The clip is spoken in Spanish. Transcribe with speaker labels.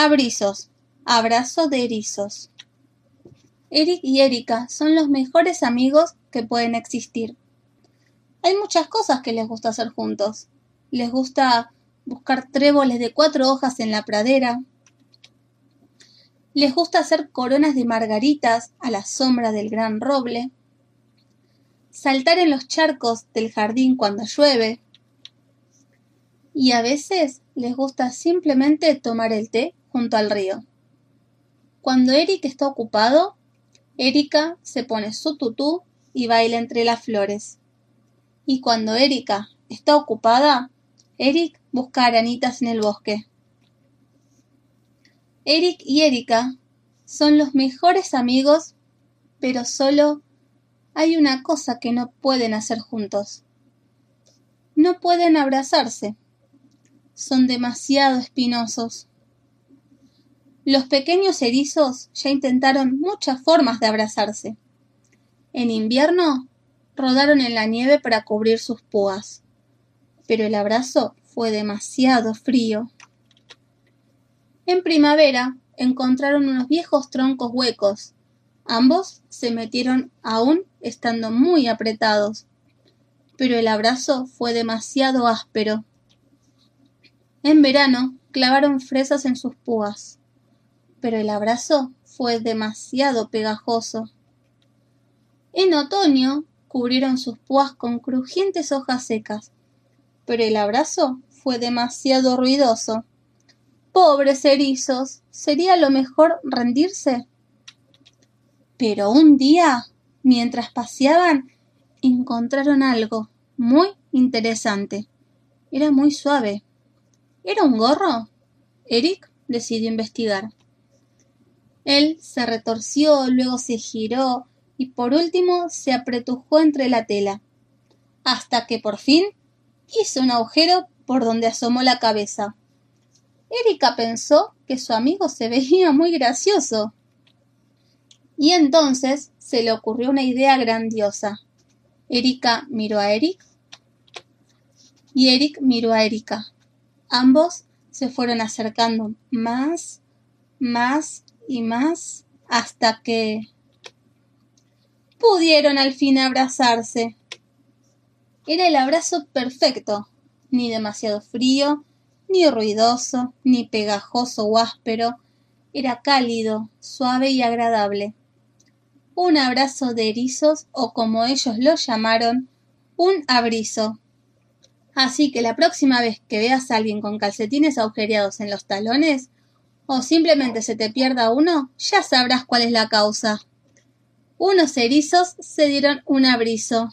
Speaker 1: Abrizos, abrazo de erizos. Eric y Erika son los mejores amigos que pueden existir. Hay muchas cosas que les gusta hacer juntos. Les gusta buscar tréboles de cuatro hojas en la pradera. Les gusta hacer coronas de margaritas a la sombra del gran roble. Saltar en los charcos del jardín cuando llueve. Y a veces les gusta simplemente tomar el té junto al río. Cuando Eric está ocupado, Erika se pone su tutú y baila entre las flores. Y cuando Erika está ocupada, Eric busca aranitas en el bosque. Eric y Erika son los mejores amigos, pero solo hay una cosa que no pueden hacer juntos. No pueden abrazarse. Son demasiado espinosos. Los pequeños erizos ya intentaron muchas formas de abrazarse. En invierno rodaron en la nieve para cubrir sus púas, pero el abrazo fue demasiado frío. En primavera encontraron unos viejos troncos huecos. Ambos se metieron aún estando muy apretados, pero el abrazo fue demasiado áspero. En verano clavaron fresas en sus púas, pero el abrazo fue demasiado pegajoso. En otoño cubrieron sus púas con crujientes hojas secas, pero el abrazo fue demasiado ruidoso. Pobres erizos, ¿sería lo mejor rendirse? Pero un día, mientras paseaban, encontraron algo muy interesante. Era muy suave. ¿Era un gorro? Eric decidió investigar. Él se retorció, luego se giró y por último se apretujó entre la tela, hasta que por fin hizo un agujero por donde asomó la cabeza. Erika pensó que su amigo se veía muy gracioso. Y entonces se le ocurrió una idea grandiosa. Erika miró a Eric y Eric miró a Erika. Ambos se fueron acercando más, más y más hasta que pudieron al fin abrazarse. Era el abrazo perfecto, ni demasiado frío, ni ruidoso, ni pegajoso o áspero, era cálido, suave y agradable. Un abrazo de erizos, o como ellos lo llamaron, un abrizo. Así que la próxima vez que veas a alguien con calcetines agujereados en los talones, o simplemente se te pierda uno, ya sabrás cuál es la causa. Unos erizos se dieron un abrizo.